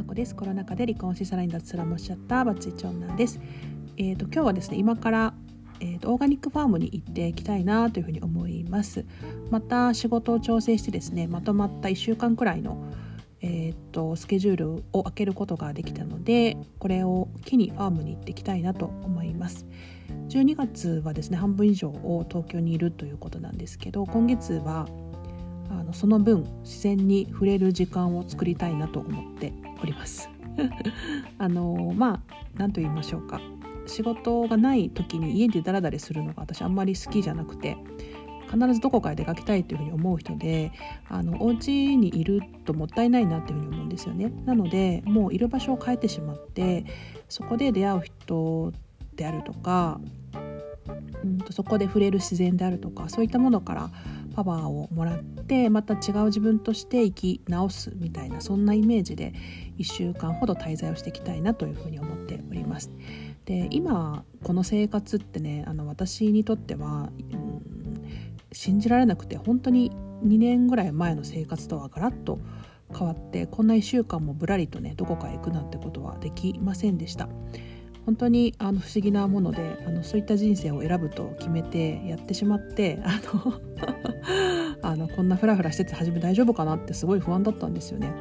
ー子です。コロナ禍で離婚しさらに脱サラもしちゃったバツイチ女です。え、ー、と今日はですね今からえーと、オーガニックファームに行っていきたいなというふうに思います。また仕事を調整してですねまとまった1週間くらいの、えーと、スケジュールを開けることができたのでこれを機にファームに行っていきたいなと思います。12月はですね半分以上を東京にいるということなんですけど今月はあのその分自然に触れる時間を作りたいなと思っております あのまあ何と言いましょうか仕事がない時に家でダラダラするのが私あんまり好きじゃなくて必ずどこかへ出かけたいというふうに思う人であのお家にいるともったいないなっていうふうに思うんですよね。なのでもういる場所を変えてしまってそこで出会う人であるとかうんとそこで触れる自然であるとかそういったものからパワーをもらってまた違う自分として生き直すみたいなそんなイメージで1週間ほど滞在をしていきたいなというふうに思っております。で今この生活ってねあの私にとっては、うん、信じられなくて本当に2年ぐらい前の生活とはガラッと変わってこんな1週間もぶらりとねどこかへ行くなんてことはできませんでした。本当にあの不思議なものであのそういった人生を選ぶと決めてやってしまってあの あのこんなフラフラしてて初め大丈夫かなってすごい不安だったんですよね。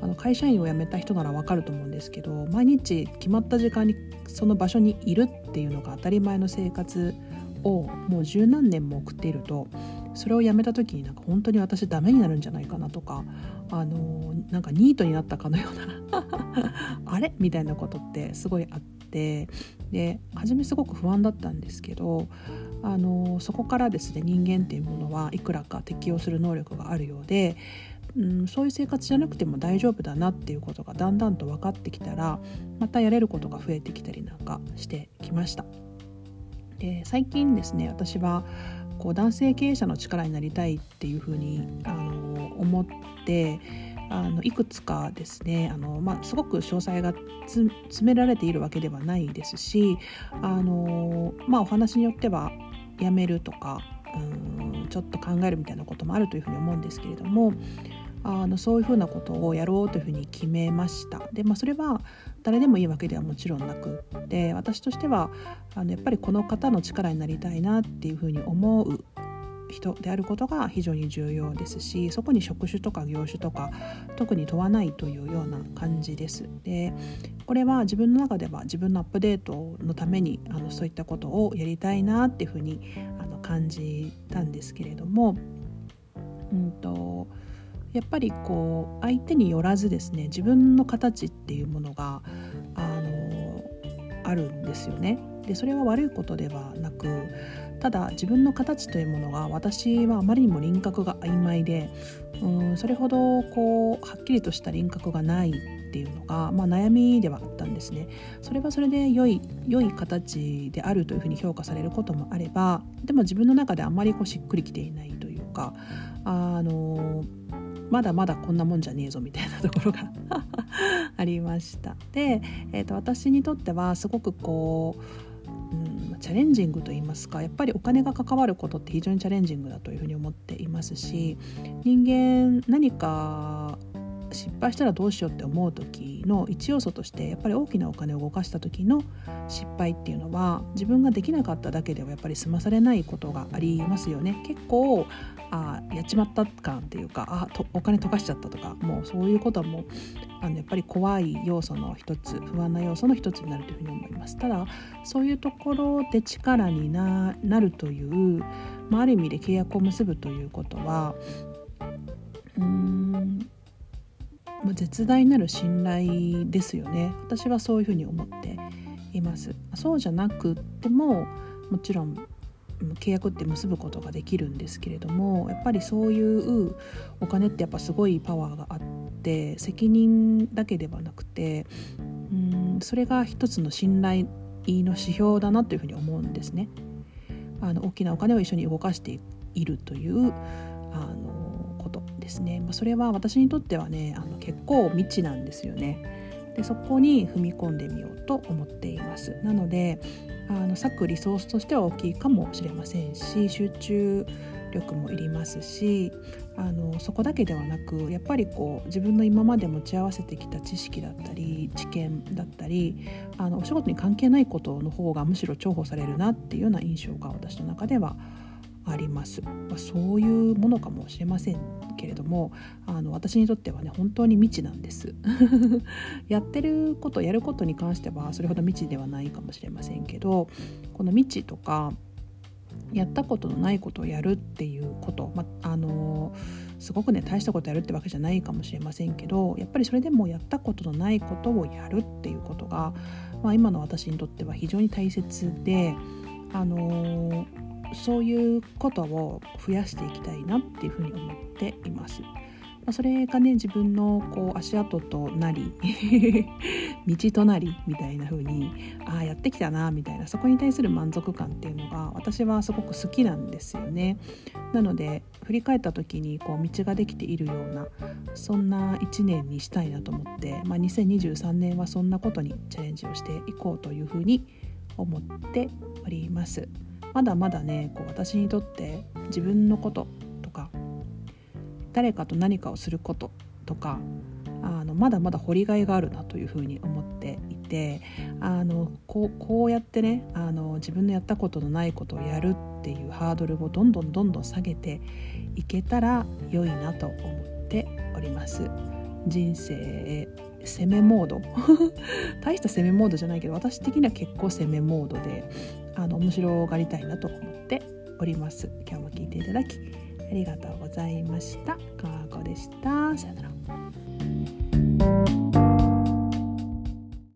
あの会社員を辞めた人ならわかると思うんですけど毎日決まった時間にその場所にいるっていうのが当たり前の生活をもう十何年も送っているとそれをやめた時になんか本当に私ダメになるんじゃないかなとかあのなんかニートになったかのような あれ？みたいなことってすごいあってで初めすごく不安だったんですけどあのそこからですね人間っていうものはいくらか適応する能力があるようでうん、そういう生活じゃなくても大丈夫だなっていうことがだんだんと分かってきたらまたやれることが増えてきたりなんかしてきました。で最近ですね私はこう男性経営者の力になりたいっていうふうにあの思ってあのいくつかですねあの、まあ、すごく詳細が詰められているわけではないですしあの、まあ、お話によってはやめるとかうんちょっと考えるみたいなこともあるというふうに思うんですけれどもあのそういうふうなことをやろうというふうに決めました。で、まあ、それは誰でもいいわけではもちろんなくって私としてはあのやっぱりこの方の力になりたいなっていうふうに思う人であることが非常に重要ですしそこに職種とか業種とか特に問わないというような感じです。でこれは自分の中では自分のアップデートのためにあのそういったことをやりたいなっていうふうにあの感じたんですけれども、うんとやっぱりこう相手によらずですね自分の形っていうものがあのあるんですよね。でそれは悪いことではなくただ自分の形というものが私はあまりにも輪郭が曖昧でうんそれほどこうはっきりとした輪郭がないっていうのが、まあ、悩みではあったんですね。それはそれで良い良い形であるというふうに評価されることもあればでも自分の中であまりこうしっくりきていないというかあのまだまだこんなもんじゃねえぞみたいなところが ありました。で、えーと、私にとってはすごくこう、チャレンジングと言いますかやっぱりお金が関わることって非常にチャレンジングだというふうに思っていますし人間何か失敗したらどうしようって思う時の一要素としてやっぱり大きなお金を動かした時の失敗っていうのは自分ができなかっただけではやっぱり済まされないことがありますよね。結構あやっちまった感っていうかあとお金溶かしちゃったとかもうそういうことはもうあのやっぱり怖い要素の一つ不安な要素の一つになるというふうに思います。ただそういうところで力になるという、まあ、ある意味で契約を結ぶということはうんま、絶大なる信頼ですよね私はそういうふうに思っていますそうじゃなくてももちろん契約って結ぶことができるんですけれどもやっぱりそういうお金ってやっぱすごいパワーがあって責任だけではなくてうんそれが一つの信頼の指標だなというふうに思うんですね。あの大きなお金を一緒に動かしているというあのですね、まあ、それは私にとってはねあの結構未知なんですよね。でそこに踏み込んでみようと思っています。なのであの割くリソースとしては大きいかもしれませんし集中力もいりますしあのそこだけではなくやっぱりこう自分の今まで持ち合わせてきた知識だったり知見だったりあのお仕事に関係ないことの方がむしろ重宝されるなっていうような印象が私の中ではああります、まあ、そういうものかもしれませんけれどもあの私にとってはね本当に未知なんです。やってることやることに関してはそれほど未知ではないかもしれませんけどこの未知とかやったことのないことをやるっていうこと、まあのすごくね大したことやるってわけじゃないかもしれませんけどやっぱりそれでもやったことのないことをやるっていうことが、まあ、今の私にとっては非常に大切で、あのそういうことを増やしていきたいなっていうふうに思っています。まそれがね自分のこう足跡となり 道となりみたいな風にああやってきたなみたいなそこに対する満足感っていうのが私はすごく好きなんですよね。なので振り返った時にこう道ができているようなそんな1年にしたいなと思って、まあ、2023年はそんなことにチャレンジをしていこうというふうに思っております。まだまだねこう私にとって自分のこととか誰かと何かをすることとかあのまだまだ掘りがいがあるなというふうに思っていてあのこうこうやってねあの自分のやったことのないことをやるっていうハードルをどんどんどんどん下げていけたら良いなと思っております。人生攻めモード 大した攻めモードじゃないけど私的には結構攻めモードであの面白がりたいなと思っております今日も聞いていただきありがとうございました。かわこでした。さよなら。